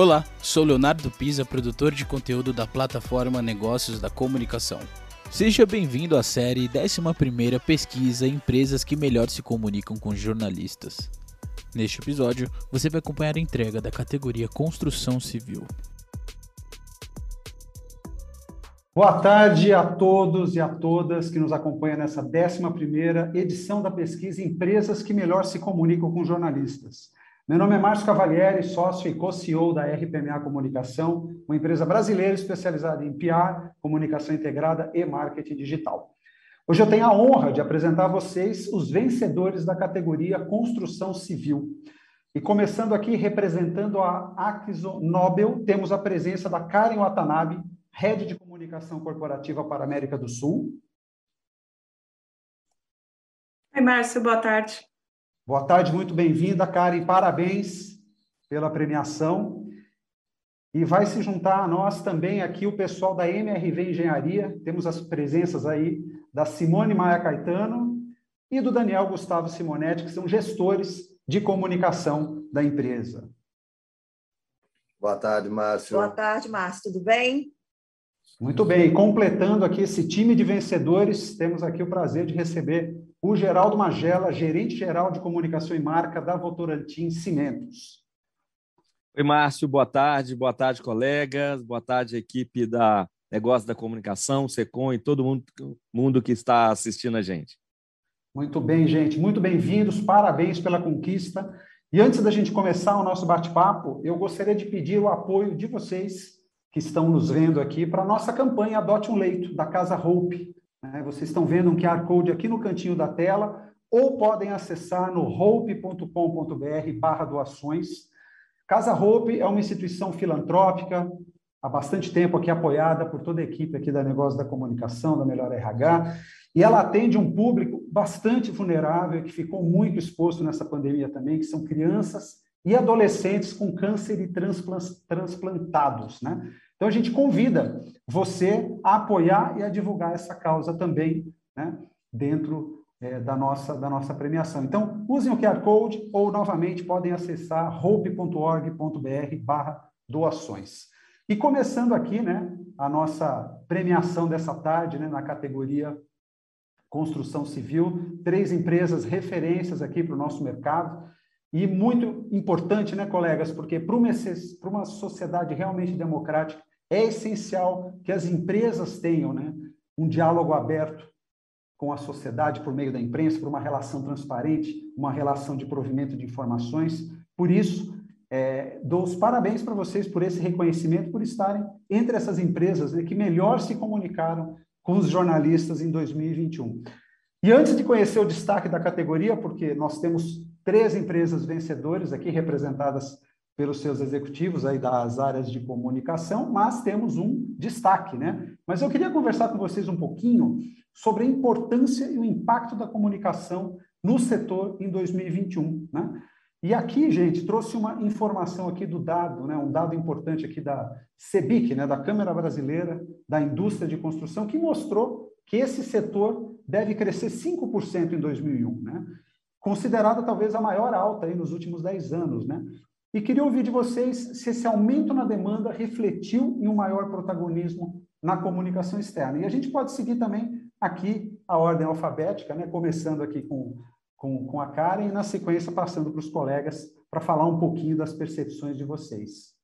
Olá, sou Leonardo Pisa, produtor de conteúdo da plataforma Negócios da Comunicação. Seja bem-vindo à série 11 Pesquisa Empresas que melhor se comunicam com jornalistas. Neste episódio, você vai acompanhar a entrega da categoria Construção Civil. Boa tarde a todos e a todas que nos acompanham nessa 11 edição da pesquisa Empresas que melhor se comunicam com jornalistas. Meu nome é Márcio Cavalieri, sócio e co-CEO da RPMA Comunicação, uma empresa brasileira especializada em PR, comunicação integrada e marketing digital. Hoje eu tenho a honra de apresentar a vocês os vencedores da categoria Construção Civil. E começando aqui, representando a Axiso Nobel, temos a presença da Karen Watanabe, Head de Comunicação Corporativa para a América do Sul. Oi, Márcio, boa tarde. Boa tarde, muito bem-vinda, Karen. Parabéns pela premiação. E vai se juntar a nós também aqui o pessoal da MRV Engenharia. Temos as presenças aí da Simone Maia Caetano e do Daniel Gustavo Simonetti, que são gestores de comunicação da empresa. Boa tarde, Márcio. Boa tarde, Márcio. Tudo bem? Muito bem. Completando aqui esse time de vencedores, temos aqui o prazer de receber o Geraldo Magela, gerente-geral de comunicação e marca da Votorantim Cimentos. Oi, Márcio, boa tarde, boa tarde, colegas, boa tarde, equipe da Negócio da Comunicação, SECOM e todo mundo, mundo que está assistindo a gente. Muito bem, gente, muito bem-vindos, parabéns pela conquista. E antes da gente começar o nosso bate-papo, eu gostaria de pedir o apoio de vocês que estão nos vendo aqui para a nossa campanha Adote um Leito, da Casa Hope. Né? Vocês estão vendo um QR Code aqui no cantinho da tela, ou podem acessar no hope.com.br barra doações. Casa Hope é uma instituição filantrópica, há bastante tempo aqui apoiada por toda a equipe aqui da Negócio da Comunicação, da Melhor RH, e ela atende um público bastante vulnerável, que ficou muito exposto nessa pandemia também, que são crianças e adolescentes com câncer e transplantados, né? Então, a gente convida você a apoiar e a divulgar essa causa também, né, dentro é, da, nossa, da nossa premiação. Então, usem o QR Code ou, novamente, podem acessar hope.org.br barra doações. E começando aqui, né, a nossa premiação dessa tarde, né, na categoria construção civil, três empresas referências aqui para o nosso mercado. E muito importante, né, colegas, porque para uma, para uma sociedade realmente democrática, é essencial que as empresas tenham né, um diálogo aberto com a sociedade por meio da imprensa, por uma relação transparente, uma relação de provimento de informações. Por isso, é, dou os parabéns para vocês por esse reconhecimento, por estarem entre essas empresas né, que melhor se comunicaram com os jornalistas em 2021. E antes de conhecer o destaque da categoria, porque nós temos três empresas vencedoras aqui representadas pelos seus executivos aí das áreas de comunicação, mas temos um destaque, né? Mas eu queria conversar com vocês um pouquinho sobre a importância e o impacto da comunicação no setor em 2021, né? E aqui, gente, trouxe uma informação aqui do dado, né, um dado importante aqui da CEBIC, né, da Câmara Brasileira da Indústria de Construção, que mostrou que esse setor deve crescer 5% em 2001, né? Considerada talvez a maior alta aí nos últimos 10 anos, né? E queria ouvir de vocês se esse aumento na demanda refletiu em um maior protagonismo na comunicação externa. E a gente pode seguir também aqui a ordem alfabética, né? começando aqui com, com, com a Karen e, na sequência, passando para os colegas para falar um pouquinho das percepções de vocês.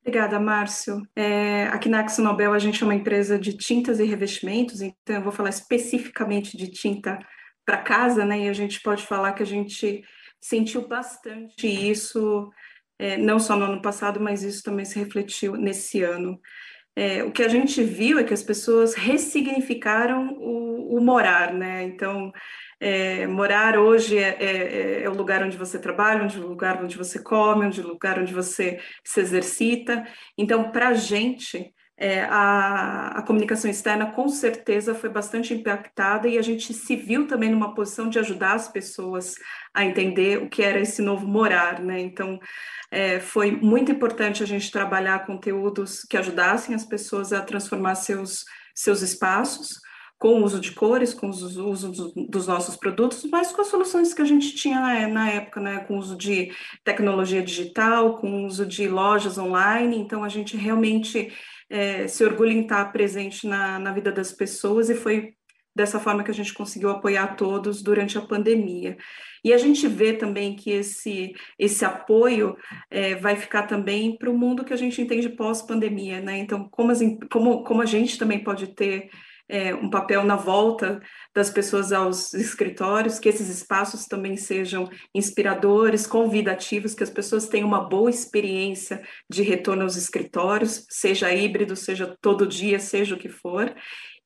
Obrigada, Márcio. É, aqui na Axo Nobel a gente é uma empresa de tintas e revestimentos, então eu vou falar especificamente de tinta para casa, né? E a gente pode falar que a gente sentiu bastante isso, é, não só no ano passado, mas isso também se refletiu nesse ano. É, o que a gente viu é que as pessoas ressignificaram o, o morar, né? Então, é, morar hoje é, é, é, o lugar onde você trabalha, onde o lugar onde você come, onde o lugar onde você se exercita. Então, para a gente, é, a, a, comunicação externa com certeza foi bastante impactada e a gente se viu também numa posição de ajudar as pessoas a entender o que era esse novo morar, né? Então, é, foi muito importante a gente trabalhar conteúdos que ajudassem as pessoas a transformar seus, seus espaços, com o uso de cores, com o uso dos nossos produtos, mas com as soluções que a gente tinha na, na época, né, com o uso de tecnologia digital, com o uso de lojas online, então a gente realmente é, se orgulha em estar presente na, na vida das pessoas e foi dessa forma que a gente conseguiu apoiar todos durante a pandemia. E a gente vê também que esse, esse apoio é, vai ficar também para o mundo que a gente entende pós-pandemia, né? Então, como, as, como, como a gente também pode ter é, um papel na volta das pessoas aos escritórios, que esses espaços também sejam inspiradores, convidativos, que as pessoas tenham uma boa experiência de retorno aos escritórios, seja híbrido, seja todo dia, seja o que for.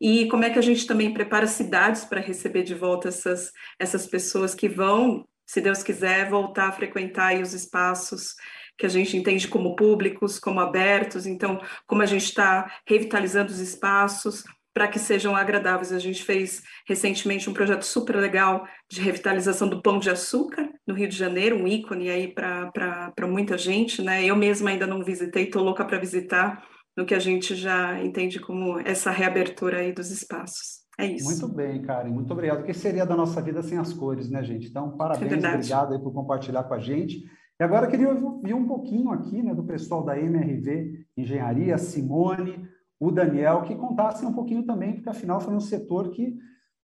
E como é que a gente também prepara cidades para receber de volta essas, essas pessoas que vão, se Deus quiser, voltar a frequentar os espaços que a gente entende como públicos, como abertos, então, como a gente está revitalizando os espaços, para que sejam agradáveis. A gente fez recentemente um projeto super legal de revitalização do Pão de Açúcar no Rio de Janeiro, um ícone aí para muita gente, né? Eu mesma ainda não visitei, estou louca para visitar no que a gente já entende como essa reabertura aí dos espaços. É isso. Muito bem, Karen, muito obrigado. O que seria da nossa vida sem as cores, né, gente? Então, parabéns, é obrigado aí por compartilhar com a gente. E agora eu queria ouvir um pouquinho aqui, né, do pessoal da MRV Engenharia, Simone, o Daniel, que contassem um pouquinho também, porque afinal foi um setor que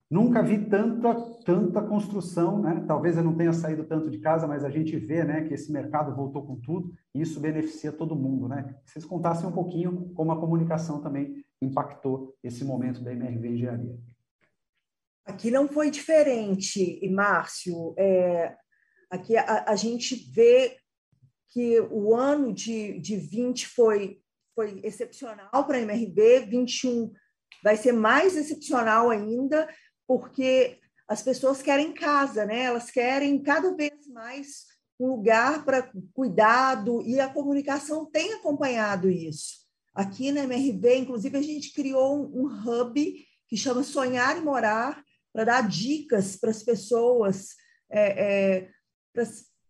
nunca vi tanta, tanta construção, né? Talvez eu não tenha saído tanto de casa, mas a gente vê, né, que esse mercado voltou com tudo e isso beneficia todo mundo, né? Vocês contassem um pouquinho como a comunicação também impactou esse momento da MRV Engenharia. Aqui não foi diferente, e Márcio, é, aqui a, a, gente vê que o ano de, de 20 foi foi excepcional para a MRB, 21 vai ser mais excepcional ainda, porque as pessoas querem casa, né? Elas querem cada vez mais um lugar para cuidado e a comunicação tem acompanhado isso. Aqui na MRB, inclusive, a gente criou um, hub que chama Sonhar e Morar para dar dicas para as pessoas, é, é,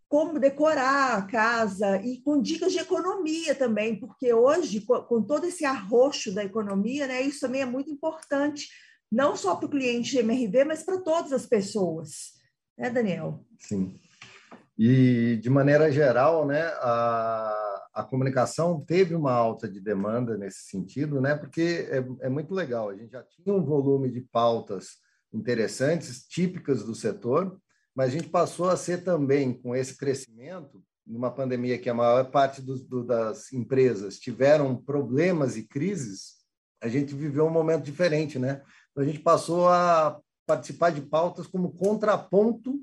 como decorar a casa e com dicas de economia também, porque hoje, com todo esse arroxo da economia, né, isso também é muito importante, não só para o cliente de MRV, mas para todas as pessoas. Né, Daniel? Sim. E, de maneira geral, né, a, a comunicação teve uma alta de demanda nesse sentido, né, porque é, é muito legal. A gente já tinha um volume de pautas interessantes, típicas do setor, mas a gente passou a ser também, com esse crescimento, numa pandemia que a maior parte do, do, das empresas tiveram problemas e crises, a gente viveu um momento diferente, né? Então, a gente passou a participar de pautas como contraponto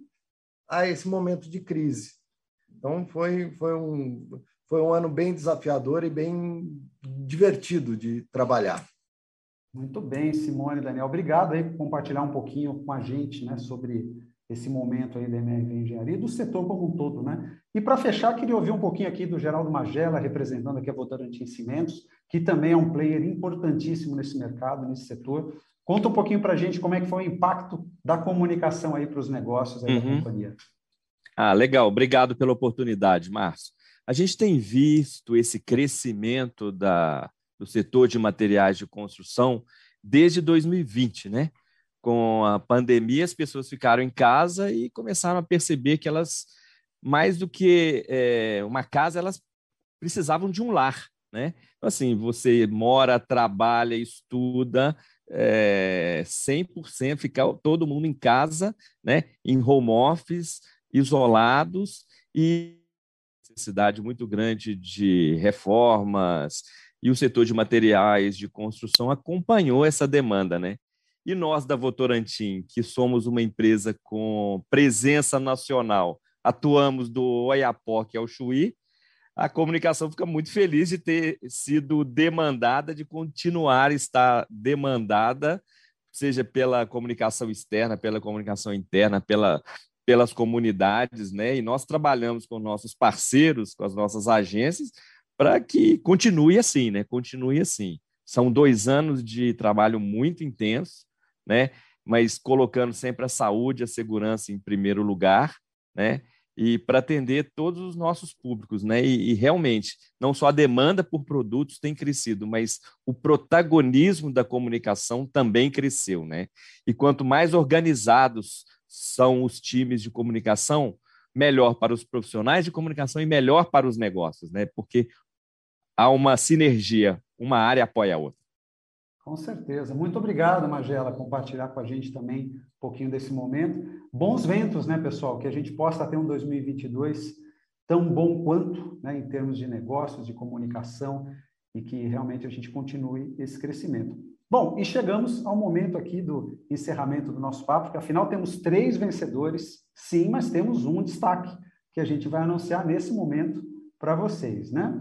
a esse momento de crise. Então, foi, foi, um, foi um ano bem desafiador e bem divertido de trabalhar. Muito bem, Simone e Daniel. Obrigado aí por compartilhar um pouquinho com a gente né, sobre esse momento aí da MRV Engenharia e do setor como um todo, né? E para fechar, queria ouvir um pouquinho aqui do Geraldo Magela, representando aqui a Votorantim Cimentos, que também é um player importantíssimo nesse mercado, nesse setor. Conta um pouquinho para a gente como é que foi o impacto da comunicação aí para os negócios aí uhum. da companhia. Ah, legal. Obrigado pela oportunidade, Márcio. A gente tem visto esse crescimento da, do setor de materiais de construção desde 2020, né? Com a pandemia, as pessoas ficaram em casa e começaram a perceber que elas, mais do que é, uma casa, elas precisavam de um lar, né? Então, assim, você mora, trabalha, estuda, é, 100%, ficar todo mundo em casa, né? Em home office, isolados e necessidade muito grande de reformas e o setor de materiais de construção acompanhou essa demanda, né? E nós da Votorantim, que somos uma empresa com presença nacional, atuamos do Oiapoque ao Chuí, a comunicação fica muito feliz de ter sido demandada, de continuar a estar demandada, seja pela comunicação externa, pela comunicação interna, pela, pelas comunidades, né? E nós trabalhamos com nossos parceiros, com as nossas agências, para que continue assim, né? Continue assim. São dois anos de trabalho muito intenso, né? Mas colocando sempre a saúde, a segurança em primeiro lugar, né? e para atender todos os nossos públicos, né? E, e, realmente, não só a demanda por produtos tem crescido, mas o protagonismo da comunicação também cresceu, né? E quanto mais organizados são os times de comunicação, melhor para os profissionais de comunicação e melhor para os negócios, né? Porque há uma sinergia, uma área apoia a outra. Com certeza. Muito obrigado, Magela, compartilhar com a gente também um pouquinho desse momento. Bons ventos, né, pessoal? Que a gente possa ter um 2022 tão bom quanto, né, em termos de negócios, de comunicação, e que realmente a gente continue esse crescimento. Bom, e chegamos ao momento aqui do encerramento do nosso papo, que afinal temos três vencedores, sim, mas temos um destaque que a gente vai anunciar nesse momento para vocês, né?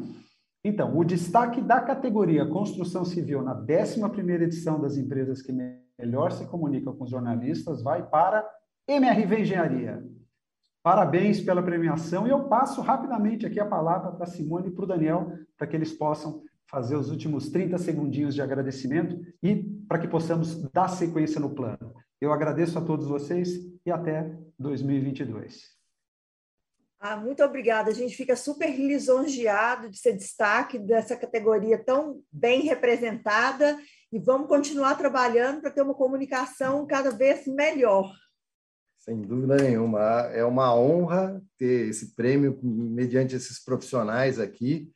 Então, o destaque da categoria Construção Civil na 11ª edição das empresas que melhor se comunicam com os jornalistas vai para MRV Engenharia. Parabéns pela premiação e eu passo rapidamente aqui a palavra para Simone e para o Daniel, para que eles possam fazer os últimos 30 segundinhos de agradecimento e para que possamos dar sequência no plano. Eu agradeço a todos vocês e até 2022. Ah, muito obrigada. A gente fica super lisonjeado de ser destaque dessa categoria tão bem representada e vamos continuar trabalhando para ter uma comunicação cada vez melhor. Sem dúvida nenhuma. É uma honra ter esse prêmio mediante esses profissionais aqui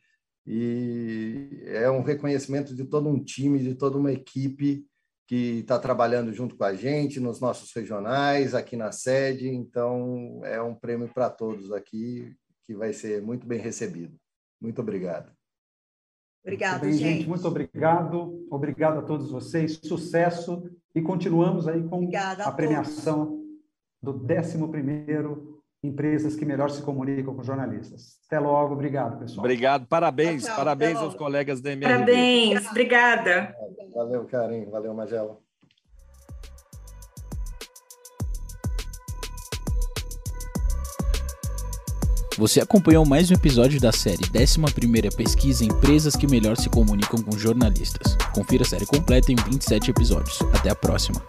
e é um reconhecimento de todo um time, de toda uma equipe que está trabalhando junto com a gente nos nossos regionais, aqui na sede. Então, é um prêmio para todos aqui que vai ser muito bem recebido. Muito obrigado. Obrigado, bem, gente. gente. Muito obrigado. Obrigado a todos vocês. Sucesso. E continuamos aí com Obrigada a, a premiação do 11º empresas que melhor se comunicam com jornalistas. Até logo, obrigado, pessoal. Obrigado, parabéns, tchau, tchau, parabéns aos colegas da MRV. Parabéns, obrigada. Valeu, Karim, valeu, Magela. Você acompanhou mais um episódio da série 11ª Pesquisa Empresas que melhor se comunicam com jornalistas. Confira a série completa em 27 episódios. Até a próxima.